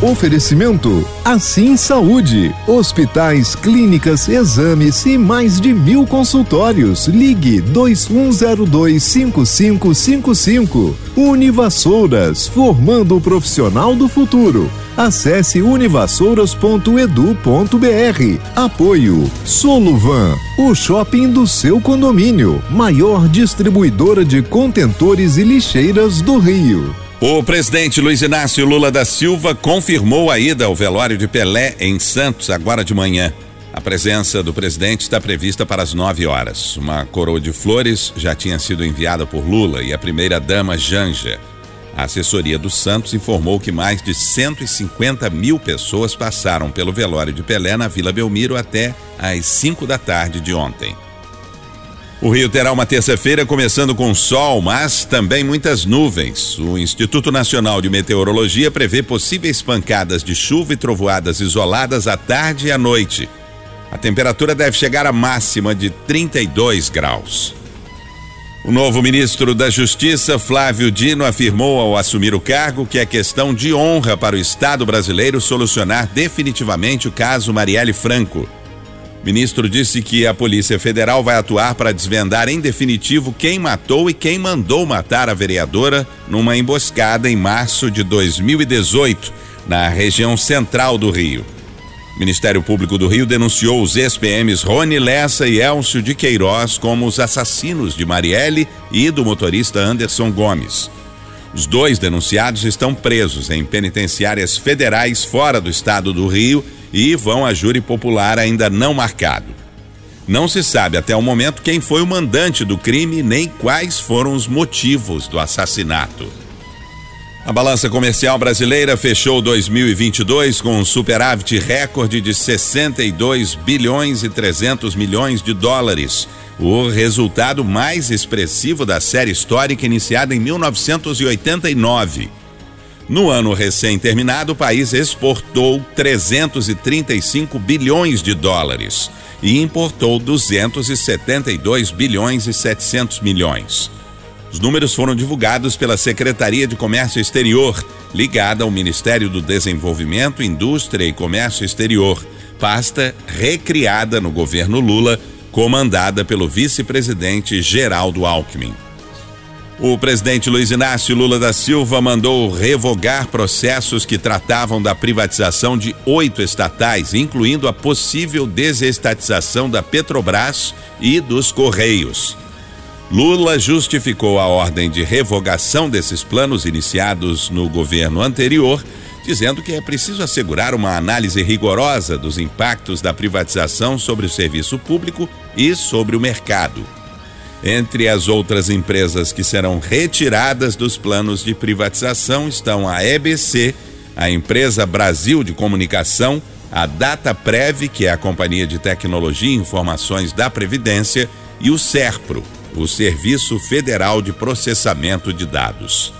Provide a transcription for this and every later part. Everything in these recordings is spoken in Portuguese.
Oferecimento Assim Saúde. Hospitais, clínicas, exames e mais de mil consultórios. Ligue 21025555. Univassouras, formando o profissional do futuro. Acesse univassouras.edu.br. Apoio Soluvan, o shopping do seu condomínio, maior distribuidora de contentores e lixeiras do Rio. O presidente Luiz Inácio Lula da Silva confirmou a ida ao velório de Pelé em Santos agora de manhã. A presença do presidente está prevista para as 9 horas. Uma coroa de flores já tinha sido enviada por Lula e a primeira-dama Janja. A assessoria do Santos informou que mais de 150 mil pessoas passaram pelo velório de Pelé na Vila Belmiro até às 5 da tarde de ontem. O Rio terá uma terça-feira começando com sol, mas também muitas nuvens. O Instituto Nacional de Meteorologia prevê possíveis pancadas de chuva e trovoadas isoladas à tarde e à noite. A temperatura deve chegar à máxima de 32 graus. O novo ministro da Justiça, Flávio Dino, afirmou ao assumir o cargo que é questão de honra para o Estado brasileiro solucionar definitivamente o caso Marielle Franco. Ministro disse que a Polícia Federal vai atuar para desvendar em definitivo quem matou e quem mandou matar a vereadora numa emboscada em março de 2018, na região central do Rio. O Ministério Público do Rio denunciou os ex-PMs Rony Lessa e Elcio de Queiroz como os assassinos de Marielle e do motorista Anderson Gomes. Os dois denunciados estão presos em penitenciárias federais fora do estado do Rio e vão a júri popular ainda não marcado. Não se sabe até o momento quem foi o mandante do crime nem quais foram os motivos do assassinato. A balança comercial brasileira fechou 2022 com um superávit recorde de 62 bilhões e 300 milhões de dólares, o resultado mais expressivo da série histórica iniciada em 1989. No ano recém-terminado, o país exportou 335 bilhões de dólares e importou 272 bilhões e 700 milhões. Os números foram divulgados pela Secretaria de Comércio Exterior, ligada ao Ministério do Desenvolvimento, Indústria e Comércio Exterior, pasta recriada no governo Lula, comandada pelo vice-presidente Geraldo Alckmin. O presidente Luiz Inácio Lula da Silva mandou revogar processos que tratavam da privatização de oito estatais, incluindo a possível desestatização da Petrobras e dos Correios. Lula justificou a ordem de revogação desses planos iniciados no governo anterior, dizendo que é preciso assegurar uma análise rigorosa dos impactos da privatização sobre o serviço público e sobre o mercado. Entre as outras empresas que serão retiradas dos planos de privatização estão a EBC, a empresa Brasil de Comunicação, a Dataprev, que é a companhia de tecnologia e informações da Previdência, e o SERPRO, o Serviço Federal de Processamento de Dados.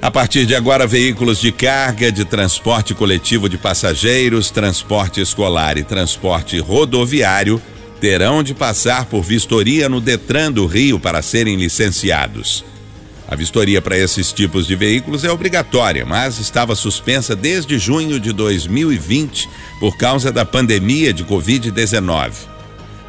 A partir de agora, veículos de carga, de transporte coletivo de passageiros, transporte escolar e transporte rodoviário terão de passar por vistoria no Detran do Rio para serem licenciados. A vistoria para esses tipos de veículos é obrigatória, mas estava suspensa desde junho de 2020 por causa da pandemia de Covid-19.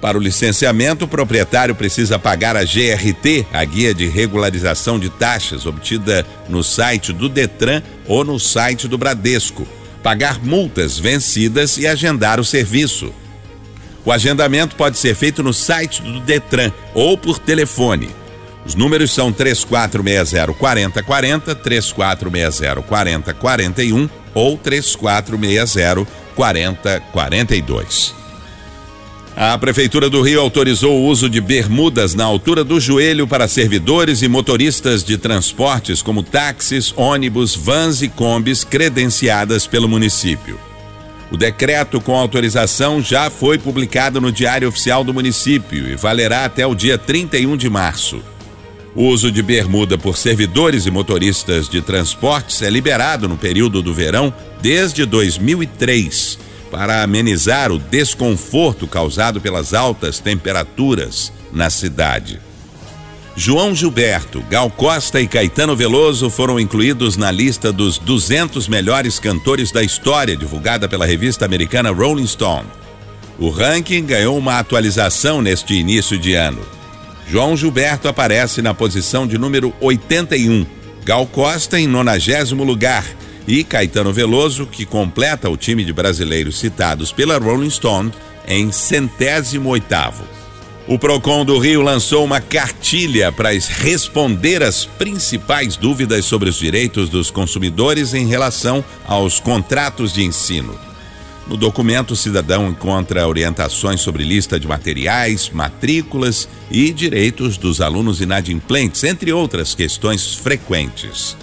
Para o licenciamento, o proprietário precisa pagar a GRT, a Guia de Regularização de Taxas, obtida no site do Detran ou no site do Bradesco, pagar multas vencidas e agendar o serviço. O agendamento pode ser feito no site do Detran ou por telefone. Os números são 3460 4040, 3460 4041 ou 3460 4042. A Prefeitura do Rio autorizou o uso de bermudas na altura do joelho para servidores e motoristas de transportes como táxis, ônibus, vans e combis credenciadas pelo município. O decreto com autorização já foi publicado no Diário Oficial do município e valerá até o dia 31 de março. O uso de bermuda por servidores e motoristas de transportes é liberado no período do verão desde 2003 para amenizar o desconforto causado pelas altas temperaturas na cidade. João Gilberto, Gal Costa e Caetano Veloso foram incluídos na lista dos 200 melhores cantores da história, divulgada pela revista americana Rolling Stone. O ranking ganhou uma atualização neste início de ano. João Gilberto aparece na posição de número 81, Gal Costa em 90 lugar e Caetano Veloso, que completa o time de brasileiros citados pela Rolling Stone, em centésimo oitavo. O Procon do Rio lançou uma cartilha para responder às principais dúvidas sobre os direitos dos consumidores em relação aos contratos de ensino. No documento, o cidadão encontra orientações sobre lista de materiais, matrículas e direitos dos alunos inadimplentes, entre outras questões frequentes.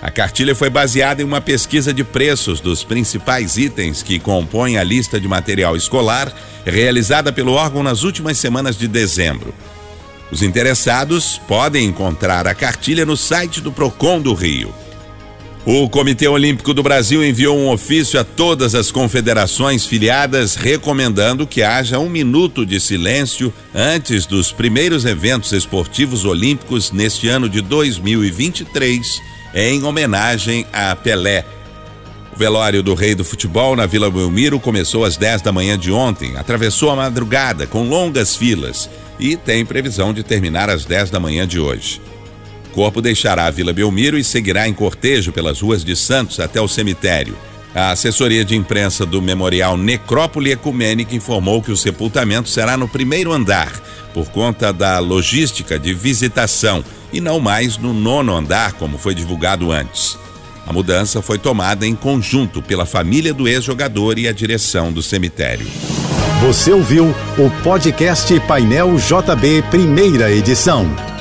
A cartilha foi baseada em uma pesquisa de preços dos principais itens que compõem a lista de material escolar, realizada pelo órgão nas últimas semanas de dezembro. Os interessados podem encontrar a cartilha no site do Procon do Rio. O Comitê Olímpico do Brasil enviou um ofício a todas as confederações filiadas recomendando que haja um minuto de silêncio antes dos primeiros eventos esportivos olímpicos neste ano de 2023 em homenagem a Pelé. O velório do rei do futebol na Vila Belmiro começou às 10 da manhã de ontem, atravessou a madrugada com longas filas e tem previsão de terminar às 10 da manhã de hoje. O corpo deixará a Vila Belmiro e seguirá em cortejo pelas ruas de Santos até o cemitério. A assessoria de imprensa do Memorial Necrópole Ecumênica informou que o sepultamento será no primeiro andar, por conta da logística de visitação e não mais no nono andar, como foi divulgado antes. A mudança foi tomada em conjunto pela família do ex-jogador e a direção do cemitério. Você ouviu o podcast Painel JB, primeira edição.